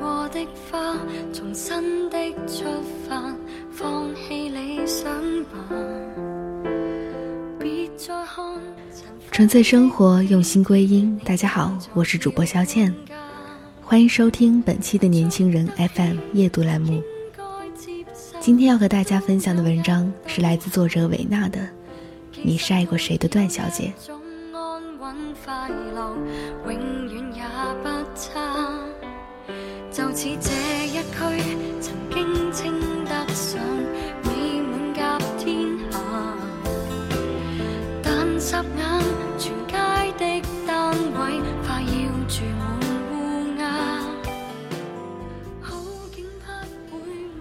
种过的花，重新的出发，放弃理想吧。别再看纯粹生活，用心归因。大家好，我是主播肖倩，欢迎收听本期的年轻人 FM 夜读栏目。今天要和大家分享的文章是来自作者韦娜的《你是爱过谁的段小姐》。就似这一区曾经称得上美满甲天下，但霎眼全街的单位快要住满乌鸦。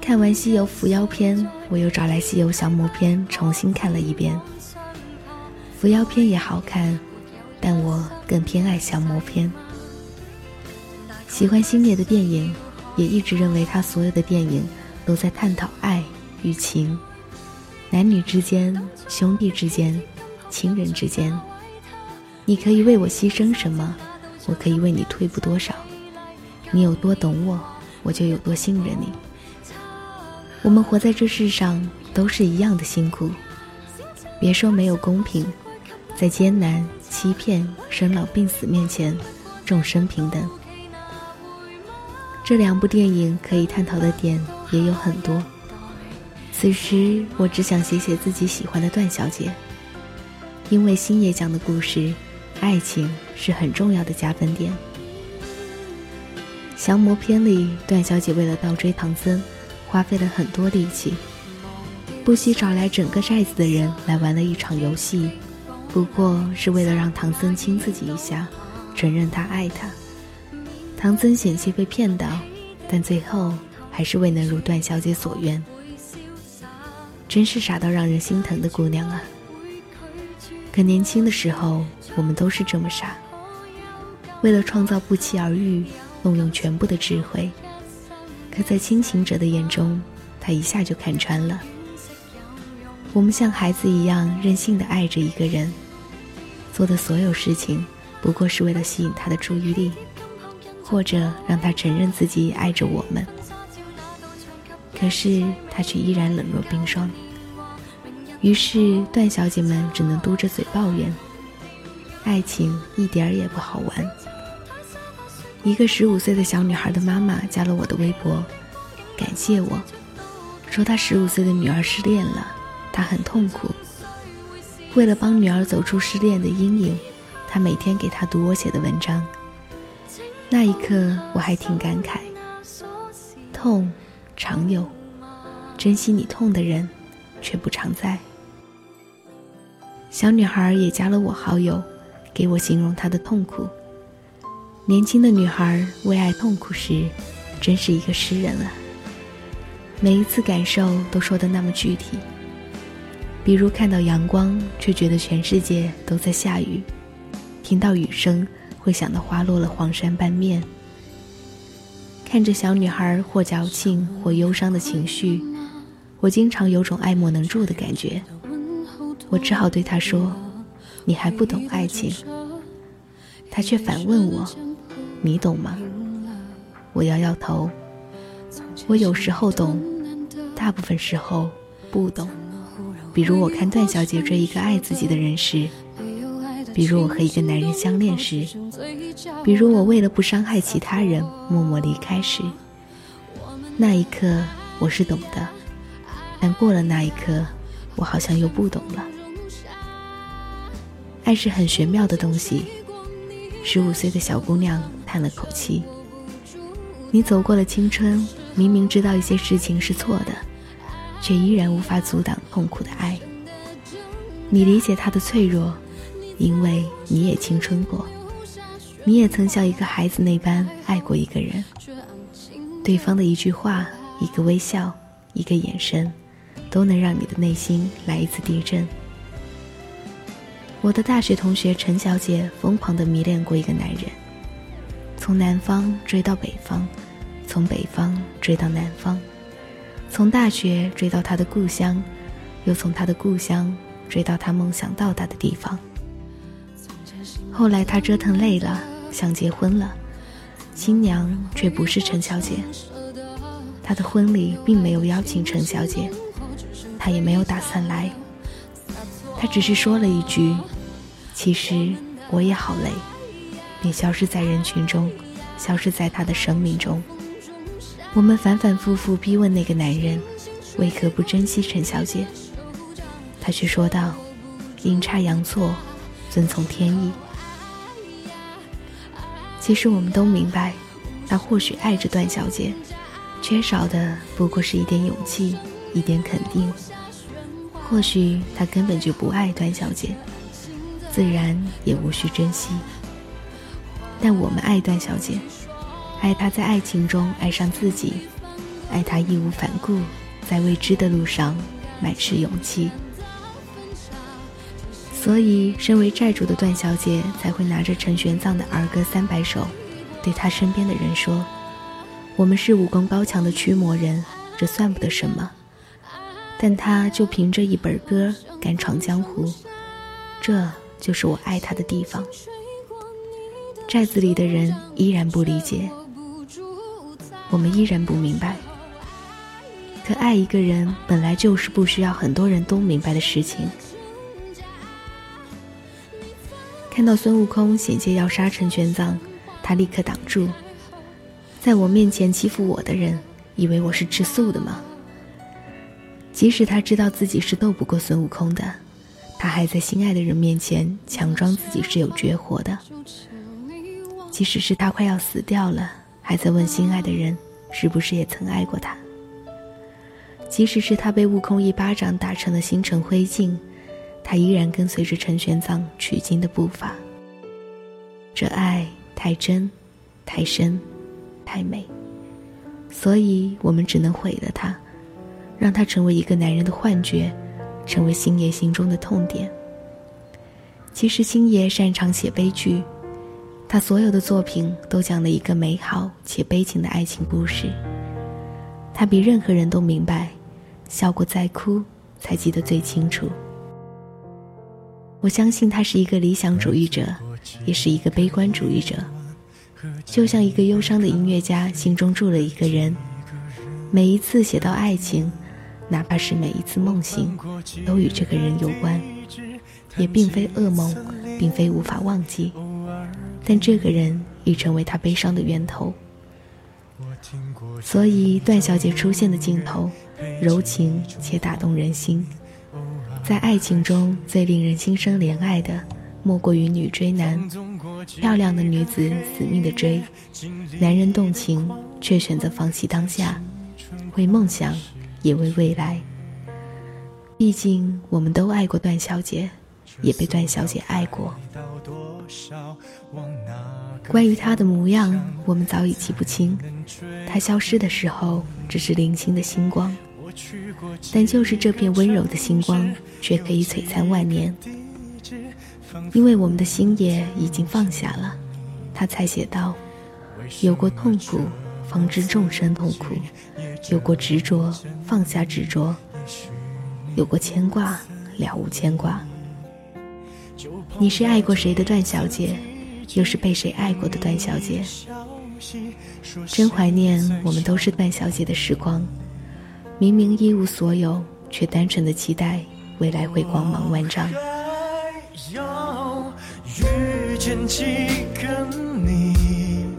看完《西游伏妖篇》，我又找来《西游降魔篇》重新看了一遍。伏妖篇也好看，但我更偏爱降魔篇。喜欢星爷的电影，也一直认为他所有的电影都在探讨爱与情，男女之间、兄弟之间、情人之间。你可以为我牺牲什么，我可以为你退步多少。你有多懂我，我就有多信任你。我们活在这世上都是一样的辛苦，别说没有公平，在艰难、欺骗、生老病死面前，众生平等。这两部电影可以探讨的点也有很多。此时我只想写写自己喜欢的段小姐，因为星爷讲的故事，爱情是很重要的加分点。降魔篇里，段小姐为了倒追唐僧，花费了很多力气，不惜找来整个寨子的人来玩了一场游戏，不过是为了让唐僧亲自己一下，承认他爱他。唐僧险些被骗到，但最后还是未能如段小姐所愿。真是傻到让人心疼的姑娘啊！可年轻的时候，我们都是这么傻。为了创造不期而遇，动用全部的智慧，可在清醒者的眼中，他一下就看穿了。我们像孩子一样任性的爱着一个人，做的所有事情，不过是为了吸引他的注意力。或者让他承认自己爱着我们，可是他却依然冷若冰霜。于是段小姐们只能嘟着嘴抱怨：爱情一点儿也不好玩。一个十五岁的小女孩的妈妈加了我的微博，感谢我，说她十五岁的女儿失恋了，她很痛苦。为了帮女儿走出失恋的阴影，她每天给她读我写的文章。那一刻，我还挺感慨。痛，常有；珍惜你痛的人，却不常在。小女孩也加了我好友，给我形容她的痛苦。年轻的女孩为爱痛苦时，真是一个诗人了。每一次感受都说的那么具体。比如看到阳光，却觉得全世界都在下雨；听到雨声。会想到花落了黄山半面，看着小女孩或矫情或忧伤的情绪，我经常有种爱莫能助的感觉。我只好对她说：“你还不懂爱情。”她却反问我：“你懂吗？”我摇摇头。我有时候懂，大部分时候不懂。比如我看段小姐追一个爱自己的人时。比如我和一个男人相恋时，比如我为了不伤害其他人默默离开时，那一刻我是懂的，但过了那一刻，我好像又不懂了。爱是很玄妙的东西，十五岁的小姑娘叹了口气。你走过了青春，明明知道一些事情是错的，却依然无法阻挡痛苦的爱。你理解他的脆弱，因为你也青春过，你也曾像一个孩子那般爱过一个人。对方的一句话、一个微笑、一个眼神，都能让你的内心来一次地震。我的大学同学陈小姐疯狂地迷恋过一个男人。从南方追到北方，从北方追到南方，从大学追到他的故乡，又从他的故乡追到他梦想到达的地方。后来他折腾累了，想结婚了，新娘却不是陈小姐。他的婚礼并没有邀请陈小姐，他也没有打算来。他只是说了一句：“其实我也好累。”便消失在人群中，消失在他的生命中。我们反反复复逼问那个男人，为何不珍惜陈小姐？他却说道：“阴差阳错，遵从天意。”其实我们都明白，他或许爱着段小姐，缺少的不过是一点勇气，一点肯定。或许他根本就不爱段小姐，自然也无需珍惜。但我们爱段小姐，爱她在爱情中爱上自己，爱她义无反顾，在未知的路上满是勇气。所以，身为债主的段小姐才会拿着陈玄奘的儿歌三百首，对她身边的人说：“我们是武功高强的驱魔人，这算不得什么。但他就凭着一本歌敢闯江湖，这就是我爱他的地方。”寨子里的人依然不理解，我们依然不明白。可爱一个人本来就是不需要很多人都明白的事情。看到孙悟空险些要杀陈玄奘，他立刻挡住。在我面前欺负我的人，以为我是吃素的吗？即使他知道自己是斗不过孙悟空的，他还在心爱的人面前强装自己是有绝活的。即使是他快要死掉了，还在问心爱的人是不是也曾爱过他。即使是他被悟空一巴掌打成了星辰灰烬，他依然跟随着陈玄奘取经的步伐。这爱太真，太深，太美，所以我们只能毁了他，让他成为一个男人的幻觉，成为星爷心中的痛点。其实星爷擅长写悲剧。他所有的作品都讲了一个美好且悲情的爱情故事。他比任何人都明白，笑过再哭才记得最清楚。我相信他是一个理想主义者，也是一个悲观主义者。就像一个忧伤的音乐家心中住了一个人，每一次写到爱情，哪怕是每一次梦醒，都与这个人有关，也并非噩梦，并非无法忘记。但这个人已成为他悲伤的源头，所以段小姐出现的镜头，柔情且打动人心。在爱情中最令人心生怜爱的，莫过于女追男。漂亮的女子死命的追，男人动情却选择放弃当下，为梦想，也为未来。毕竟我们都爱过段小姐，也被段小姐爱过。关于她的模样，我们早已记不清。她消失的时候，只是零星的星光，但就是这片温柔的星光，却可以璀璨万年。因为我们的心也已经放下了，他才写道：“有过痛苦，方知众生痛苦；有过执着，放下执着；有过牵挂，了无牵挂。”你是爱过谁的段小姐，又是被谁爱过的段小姐？真怀念我们都是段小姐的时光，明明一无所有，却单纯的期待未来会光芒万丈。要遇见几个你，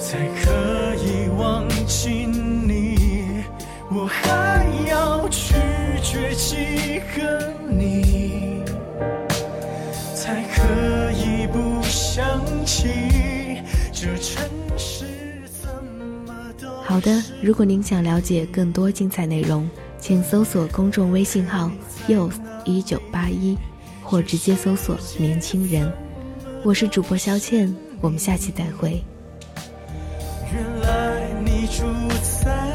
才可以忘记你？我还要拒绝几个你？才可以不想起这城市好的，如果您想了解更多精彩内容，请搜索公众微信号 y o s 一九八一，或直接搜索“年轻人”。我是主播肖倩，我们下期再会。原来你住在。